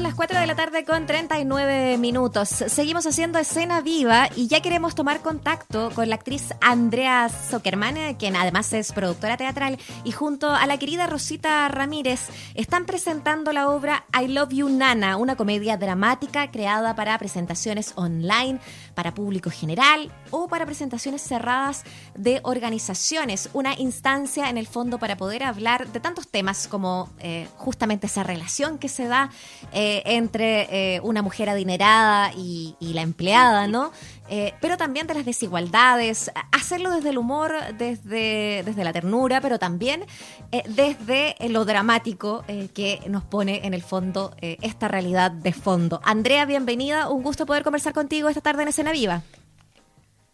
Las 4 de la tarde con 39 minutos. Seguimos haciendo escena viva y ya queremos tomar contacto con la actriz Andrea Zuckerman, quien además es productora teatral, y junto a la querida Rosita Ramírez están presentando la obra I Love You Nana, una comedia dramática creada para presentaciones online, para público general o para presentaciones cerradas de organizaciones. Una instancia en el fondo para poder hablar de tantos temas como eh, justamente esa relación que se da eh, entre eh, una mujer adinerada y, la empleada, ¿no? Eh, pero también de las desigualdades, hacerlo desde el humor, desde, desde la ternura, pero también desde lo dramático que nos pone en el fondo esta realidad de fondo. Andrea, bienvenida, un gusto poder conversar contigo esta tarde en Escena Viva.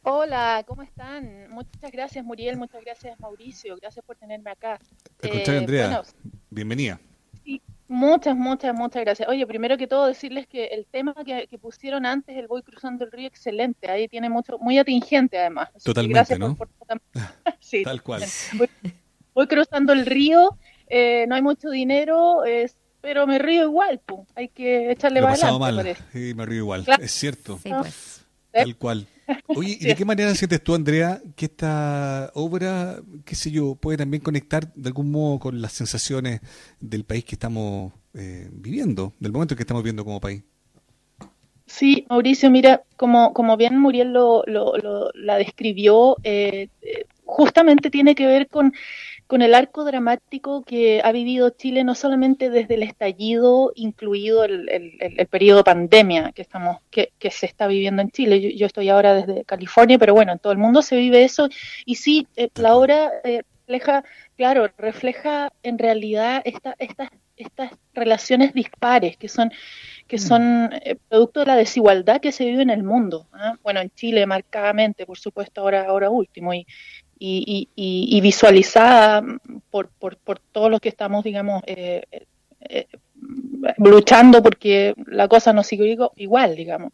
Hola, ¿cómo están? Muchas gracias, Muriel, muchas gracias, Mauricio, gracias por tenerme acá. Andrea, bienvenida. Muchas, muchas, muchas gracias. Oye, primero que todo decirles que el tema que, pusieron antes, el Voy cruzando el río, excelente. Ahí tiene mucho, muy atingente además. Totalmente, ¿no? sí, Tal cual. Voy, cruzando el río, eh, no hay mucho dinero, pero me río igual, pum. Hay que echarle Lo adelante. Mal. Sí, me río igual, es cierto. Sí, pues. Tal cual. Oye, ¿y de qué manera sientes tú, Andrea, que esta obra, qué sé yo, puede también conectar de algún modo con las sensaciones del país que estamos eh, viviendo, del momento que estamos viviendo como país? Sí, Mauricio, mira, como, como bien Muriel lo, la describió, eh, eh, justamente tiene que ver con con el arco dramático que ha vivido Chile no solamente desde el estallido, incluido el, el, periodo pandemia que estamos que, que, se está viviendo en Chile. Yo, estoy ahora desde California, pero bueno, en todo el mundo se vive eso y sí, eh, la obra eh, refleja, claro, refleja en realidad esta, estas estas relaciones dispares que son que mm. son eh, producto de la desigualdad que se vive en el mundo. ¿ah? Bueno, en Chile marcadamente, por supuesto, ahora ahora último y y, visualizada por, por, por, todos los que estamos, digamos, eh, eh, luchando porque la cosa no sigue igual, digamos.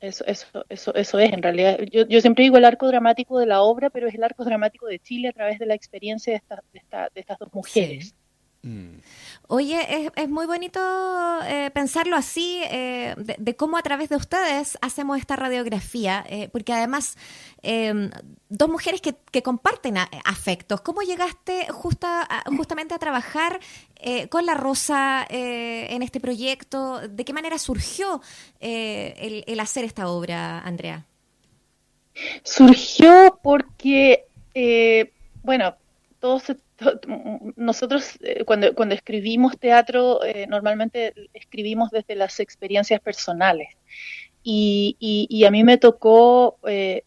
eso, eso, eso, eso es en realidad. Yo, yo siempre digo el arco dramático de la obra, pero es el arco dramático de Chile a través de la experiencia de, esta, de, esta, de estas dos mujeres. Mm. Oye, es, muy bonito eh, pensarlo así, eh, de, cómo a través de ustedes hacemos esta radiografía, eh, porque además, em, dos mujeres que, comparten afectos, ¿cómo llegaste justa, justamente a trabajar con La Rosa en este proyecto? ¿De qué manera surgió el, el, hacer esta obra, Andrea? Surgió porque, bueno, todos nosotros eh, cuando, cuando escribimos teatro eh, normalmente escribimos desde las experiencias personales y, y, a mí me tocó eh,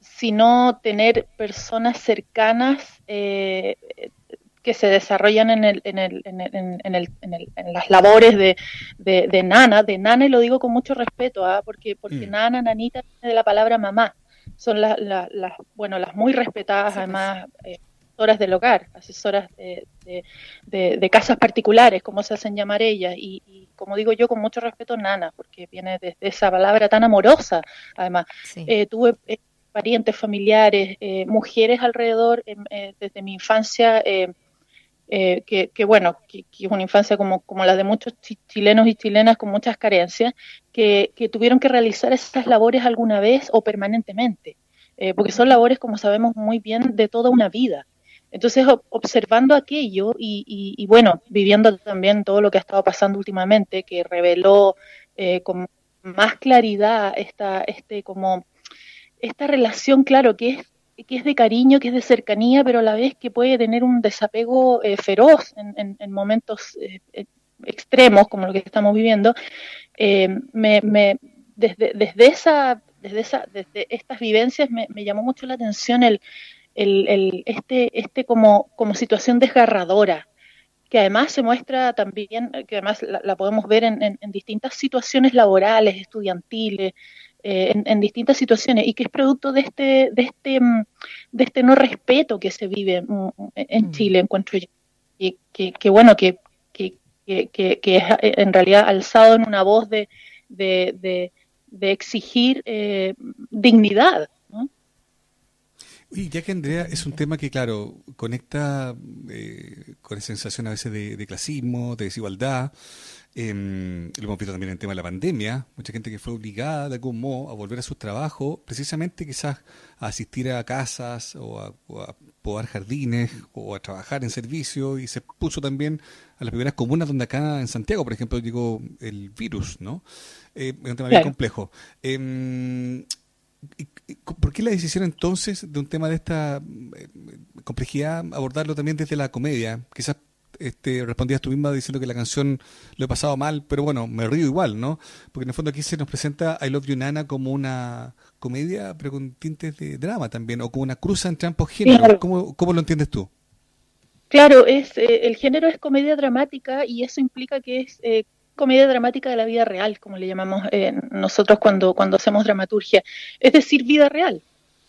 si no tener personas cercanas que se desarrollan en, el, en, el, en, el, en, las labores de, de, Nana, de Nana y lo digo con mucho respeto, ¿ah? porque, porque mm. Nana, Nanita, de la palabra mamá, son las, las, bueno, las muy respetadas pues. además asesoras del hogar, asesoras de, casas particulares, como se hacen llamar ellas, y, como digo yo, con mucho respeto, nana, porque viene desde esa palabra tan amorosa, además. Eh, tuve eh, parientes, familiares, eh, mujeres alrededor desde mi infancia. que, bueno, que, es una infancia como, como la de muchos chilenos y chilenas con muchas carencias, que, que tuvieron que realizar esas labores alguna vez o permanentemente, porque son labores, como sabemos muy bien, de toda una vida. Entonces, observando aquello y, bueno, viviendo también todo lo que ha estado pasando últimamente, que reveló eh, con más claridad esta, este, como, esta relación, claro, que es, que es de cariño, que es de cercanía, pero a la vez que puede tener un desapego eh, feroz en, momentos eh, extremos, como lo que estamos viviendo, me, me, desde, desde, desde, esa, desde estas vivencias me llamó mucho la atención el el, este, este como, como situación desgarradora, que además se muestra también, que además la, podemos ver en, en, distintas situaciones laborales, estudiantiles, eh, en, distintas situaciones, y que es producto de este, de este, mm, de este no respeto que se vive mm, en mm. Chile, encuentro yo. Y que, que bueno, que, que, que, es eh, en realidad alzado en una voz de, de, de, exigir eh, dignidad. Y ya que Andrea es un tema que, claro, conecta eh, con esa sensación a veces de, clasismo, de desigualdad. Em, lo hemos visto también en el tema de la pandemia, mucha gente que fue obligada de algún modo a volver a sus trabajos, precisamente quizás a asistir a casas o a, podar jardines o a trabajar en servicio y se puso también a las primeras comunas donde acá en Santiago, por ejemplo, llegó el virus, ¿no? Eh, es un tema bien complejo. Eh, ¿Por qué la decisión entonces de un tema de esta eh, complejidad abordarlo también desde la comedia? Quizás este, respondías tú misma diciendo que la canción lo he pasado mal, pero bueno, me río igual, ¿no? Porque en el fondo aquí se nos presenta I Love You Nana como una comedia, pero con tintes de drama también, o como una cruza entre ambos géneros. ¿Cómo, ¿Cómo, lo entiendes tú? Claro, es eh, el género es comedia dramática y eso implica que es eh, comedia dramática de la vida real, como le llamamos eh, nosotros cuando, cuando hacemos dramaturgia, es decir, vida real.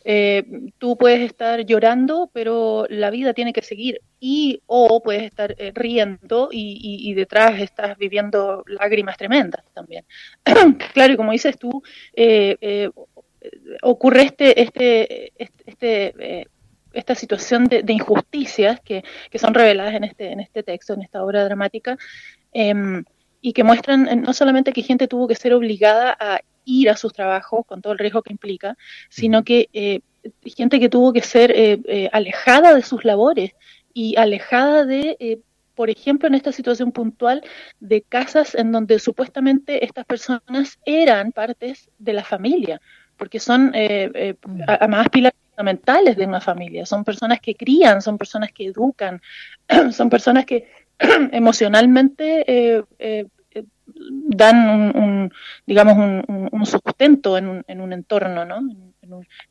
Eh, tú puedes estar llorando, pero la vida tiene que seguir, y o puedes estar eh, riendo y, detrás estás viviendo lágrimas tremendas también. claro, y como dices tú, ocurre este, este, este, este esta situación de, injusticias que, que, son reveladas en este, en este texto, en esta obra dramática, em, y que muestran eh, no solamente que gente tuvo que ser obligada a ir a sus trabajos con todo el riesgo que implica, sino que eh, gente que tuvo que ser eh, alejada de sus labores y alejada de, por ejemplo, en esta situación puntual, de casas en donde supuestamente estas personas eran partes de la familia, porque son mm. además pilares fundamentales de una familia, son personas que crían, son personas que educan, son personas que emocionalmente eh, eh, dan un, digamos un, sustento en un, en un entorno, ¿no? En,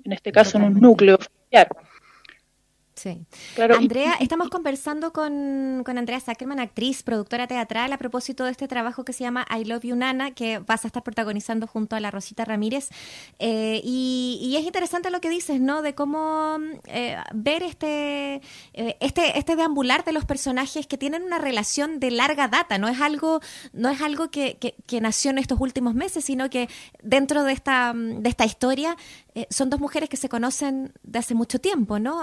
en este caso en un núcleo familiar. Sí. Claro, Andrea, estamos conversando con, con, Andrea Zuckerman, actriz, productora teatral, a propósito de este trabajo que se llama I Love You Nana, que vas a estar protagonizando junto a la Rosita Ramírez. Eh, y, es interesante lo que dices, ¿no? De cómo eh, ver este, eh, este, este deambular de los personajes que tienen una relación de larga data. No es algo, no es algo que, que, que nació en estos últimos meses, sino que dentro de esta, de esta historia son dos mujeres que se conocen de hace mucho tiempo, ¿no?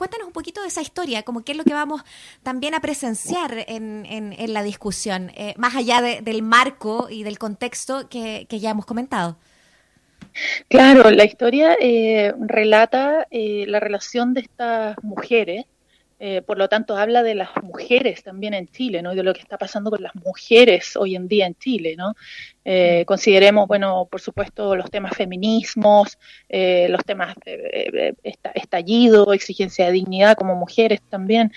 cuéntanos un poquito de esa historia, como qué es lo que vamos también a presenciar en, en, la discusión, eh, más allá del marco y del contexto que, ya hemos comentado. Claro, la historia eh, relata eh, la relación de estas mujeres eh, por lo tanto habla de las mujeres también en Chile, ¿no? Y de lo que está pasando con las mujeres hoy en día en Chile, ¿no? Eh, consideremos, bueno, por supuesto, los temas feminismos, eh, los temas de estallido, exigencia de dignidad como mujeres también.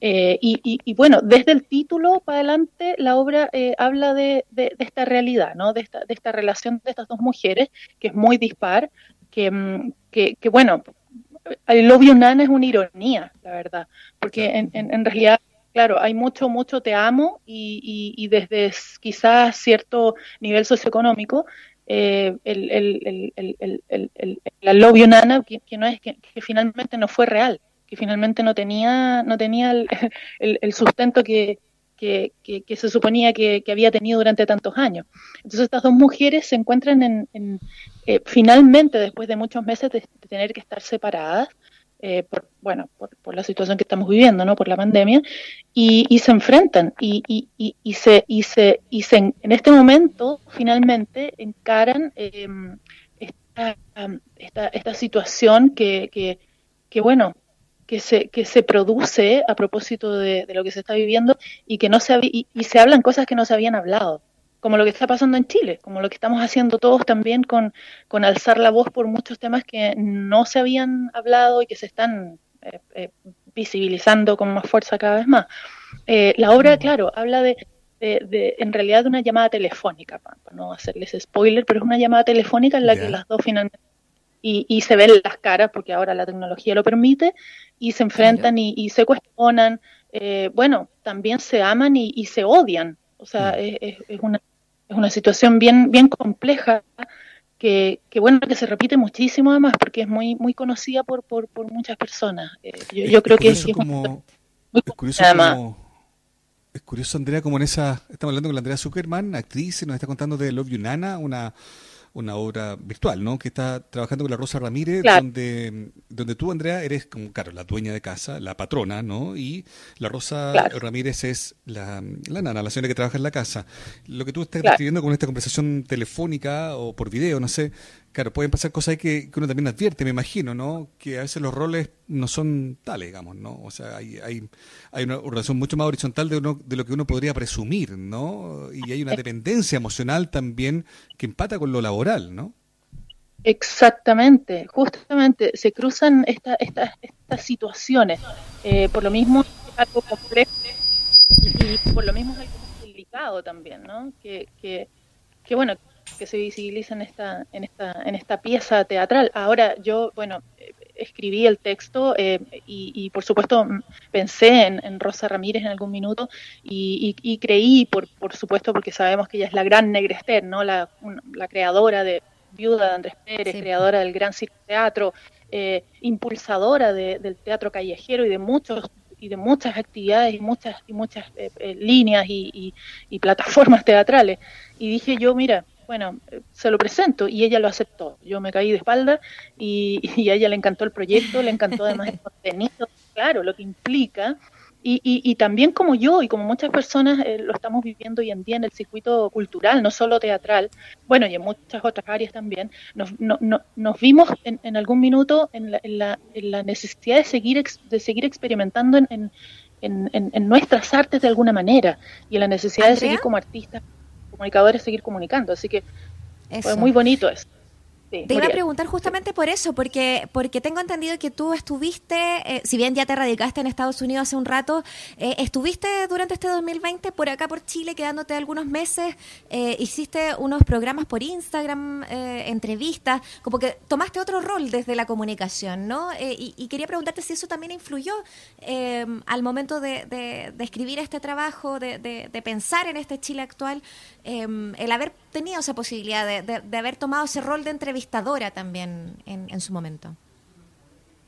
Y, bueno, desde el título para adelante, la obra habla de, esta realidad, ¿no? De esta, de esta relación de estas dos mujeres, que es muy dispar, que, mm, que, que bueno, el Love Nana es una ironía, la verdad, porque en, en, realidad, claro, hay mucho, mucho te amo y, y, desde quizás cierto nivel socioeconómico, eh, el, el, el, el, la Love Nana, que, no es, que, finalmente no fue real, que finalmente no tenía, no tenía el, sustento que, que, se suponía que, había tenido durante tantos años. Entonces estas dos mujeres se encuentran en, eh, finalmente, después de muchos meses de, tener que estar separadas, eh, por, bueno, por, la situación que estamos viviendo, ¿no? Por la pandemia, y, se enfrentan y, y, y, se, y, se, y se, en este momento finalmente encaran em, esta, esta, esta, situación que, que, que, bueno, que se, que se produce a propósito de, lo que se está viviendo y que no se y, se hablan cosas que no se habían hablado, como lo que está pasando en Chile, como lo que estamos haciendo todos también con, con alzar la voz por muchos temas que no se habían hablado y que se están eh, eh, visibilizando con más fuerza cada vez más. Eh, la obra, claro, habla de, de, en realidad de una llamada telefónica, para, no hacerles spoiler, pero es una llamada telefónica en la que las dos finalmente y, se ven las caras, porque ahora la tecnología lo permite, y se enfrentan y, se cuestionan. Eh, bueno, también se aman y, se odian. O sea, mm. es, es, una, es una situación bien, bien compleja que, que, bueno, que se repite muchísimo además, porque es muy, muy conocida por, por, por muchas personas. Eh, yo, creo que es, como, es curioso como, es curioso, Andrea, como en esa, estamos hablando con la Andrea Zuckerman, actriz, nos está contando de Love You Nana, una una obra virtual, ¿no? Que está trabajando con la Rosa Ramírez, donde, donde tú, Andrea, eres como, claro, la dueña de casa, la patrona, ¿no? Y la Rosa Ramírez es la, la nana, la señora que trabaja en la casa. Lo que tú estás describiendo con esta conversación telefónica o por video, no sé, Claro, pueden pasar cosas ahí que, uno también advierte, me imagino, ¿no? Que a veces los roles no son tales, digamos, ¿no? O sea, hay, hay, hay una relación mucho más horizontal de, uno, de lo que uno podría presumir, ¿no? Y hay una eh. dependencia emocional también que empata con lo laboral, ¿no? Exactamente, justamente se cruzan estas situaciones. Eh, por lo mismo es algo complejo y por lo mismo es algo delicado también, ¿no? Que, que, que bueno, que se visibiliza en esta, en esta, en esta pieza teatral. Ahora yo, bueno, escribí el texto eh, y, por supuesto pensé en, Rosa Ramírez en algún minuto y, creí, por, por supuesto, porque sabemos que ella es la gran Negrester, ¿no? La, la creadora de Viuda de Andrés Pérez, creadora del Gran Circo Teatro, eh, impulsadora del teatro callejero y de muchos y de muchas actividades y muchas y muchas eh, líneas y, y plataformas teatrales y dije yo mira bueno, se lo presento y ella lo aceptó. Yo me caí de espalda y, a ella le encantó el proyecto, le encantó además el contenido, claro, lo que implica. Y, y, también como yo y como muchas personas eh, lo estamos viviendo hoy en día en el circuito cultural, no solo teatral, bueno, y en muchas otras áreas también, nos, no, nos vimos en, en, algún minuto en la, en, la, en la, necesidad de seguir, de seguir experimentando en, en, nuestras artes de alguna manera y en la necesidad de seguir como artistas comunicadores seguir comunicando. Así que fue muy bonito eso. te iba a preguntar justamente por eso, porque porque tengo entendido que tú estuviste, eh, si bien ya te radicaste en Estados Unidos hace un rato, eh, estuviste durante este 2020 por acá por Chile, quedándote algunos meses, eh, hiciste unos programas por Instagram, entrevistas, como que tomaste otro rol desde la comunicación, ¿no? Y, quería preguntarte si eso también influyó al momento de, escribir este trabajo, de, pensar en este Chile actual, el haber tenido esa posibilidad de, haber tomado ese rol de entrevistadora también en, su momento.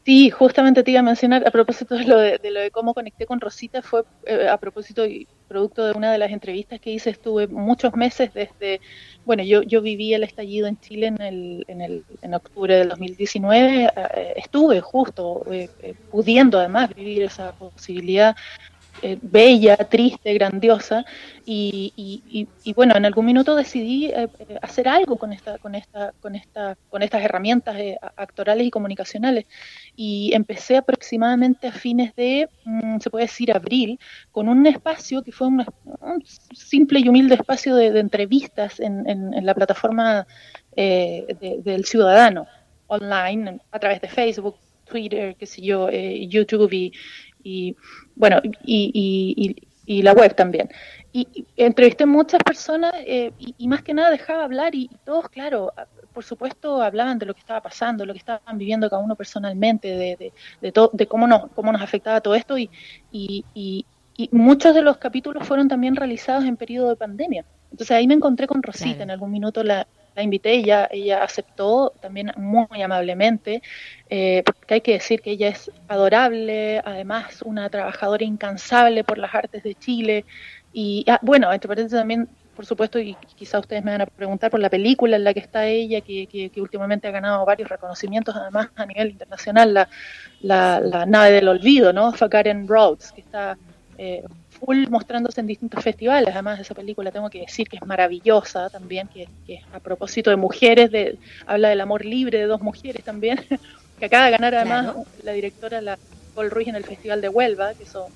Sí, justamente te iba a mencionar a propósito de lo de, lo de cómo conecté con Rosita, fue eh, a propósito y producto de una de las entrevistas que hice, estuve muchos meses desde, bueno, yo, yo viví el estallido en Chile en, el, en, el, en octubre del 2019, eh, estuve justo eh, pudiendo además vivir esa posibilidad eh, bella, triste, grandiosa, y, y, bueno, en algún minuto decidí eh, eh, hacer algo con esta, con esta, con esta, con estas herramientas actorales y comunicacionales, y empecé aproximadamente a fines de, mm, se puede decir, abril, con un espacio que fue un, simple y humilde espacio de, entrevistas en, en, la plataforma del ciudadano online a través de Facebook, Twitter, qué sé yo, YouTube y, y bueno, y, y, la web también. Y, entrevisté muchas personas eh, y, más que nada dejaba hablar y, todos, claro, por supuesto hablaban de lo que estaba pasando, lo que estaban viviendo cada uno personalmente, de, de, de, de cómo, nos, cómo nos afectaba todo esto y, y, muchos de los capítulos fueron también realizados en periodo de pandemia. Entonces ahí me encontré con Rosita, en algún minuto la, la invité, ella, ella aceptó también muy amablemente, eh, porque hay que decir que ella es adorable, además una trabajadora incansable por las artes de Chile, y ah, bueno, entre paréntesis también, por supuesto, y quizá ustedes me van a preguntar por la película en la que está ella, que, que, últimamente ha ganado varios reconocimientos, además a nivel internacional, la, la, la nave del olvido, ¿no? Forgotten Roads, que está eh, full mostrándose en distintos festivales. Además, esa película tengo que decir que es maravillosa también, que, a propósito de mujeres, de, habla del amor libre de dos mujeres también, que acaba de ganar además la directora la Paul Ruiz en el Festival de Huelva, que eso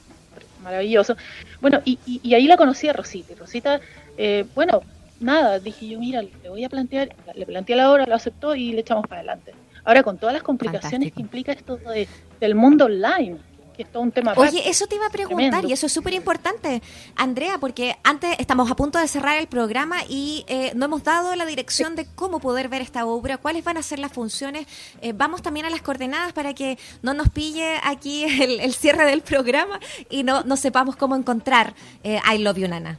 maravilloso. Bueno, y, y, ahí la conocí a Rosita. Y Rosita, eh, bueno, nada, dije yo, mira, le voy a plantear, le planteé la obra, lo aceptó y le echamos para adelante. Ahora, con todas las complicaciones que implica esto de, del mundo online, que es todo un tema. Oye, eso te iba a preguntar y eso es súper importante, Andrea, porque antes estamos a punto de cerrar el programa y eh, no hemos dado la dirección de cómo poder ver esta obra, cuáles van a ser las funciones. Eh, vamos también a las coordenadas para que no nos pille aquí el, cierre del programa y no, no sepamos cómo encontrar eh, I Love You Nana.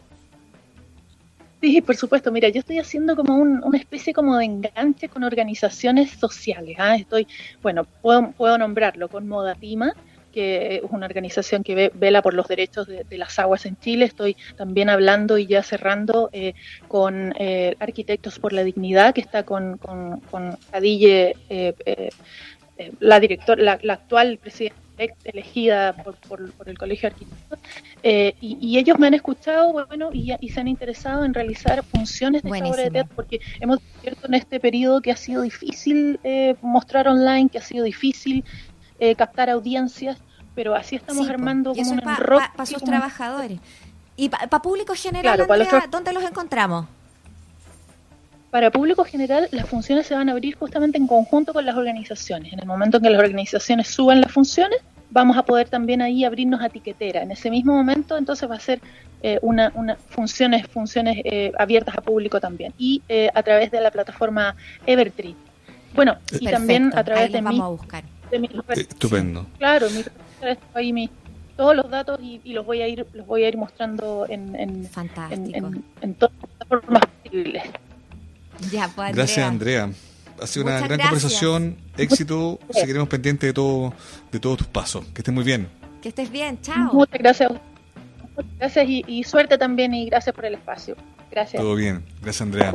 Sí, por supuesto. Mira, yo estoy haciendo como una especie como de enganche con organizaciones sociales. ¿ah? Estoy, bueno, puedo, puedo nombrarlo con Modatima, que es una organización que vela por los derechos de, las aguas en Chile. Estoy también hablando y ya cerrando eh, con eh, Arquitectos por la Dignidad, que está con, con, con Adille, eh, la, director, la, actual presidenta elegida por, por, el Colegio de Arquitectos, y, ellos me han escuchado bueno, y, se han interesado en realizar funciones de esta obra de teatro, porque hemos descubierto en este periodo que ha sido difícil mostrar online, que ha sido difícil eh, captar audiencias, pero así estamos armando como un Para sus trabajadores. ¿Y para público general, dónde los encontramos? Para público general, las funciones se van a abrir justamente en conjunto con las organizaciones. En el momento en que las organizaciones suban las funciones, vamos a poder también ahí abrirnos a tiquetera. En ese mismo momento, entonces va a ser eh, una, una, funciones, funciones eh, abiertas a público también y a través de la plataforma Evertree. Bueno, y también a través de vamos a buscar. Estupendo. Claro, mi ahí todos los datos y, los voy a ir los voy a ir mostrando en en, en, todas las formas posibles. Ya, pues, Gracias, Andrea. Ha sido una gran conversación, éxito, seguiremos pendientes de todo, de todos tus pasos. Que estés muy bien. Que estés bien, chao. Muchas gracias. Muchas gracias y, y suerte también y gracias por el espacio. Gracias. Todo bien. Gracias, Andrea.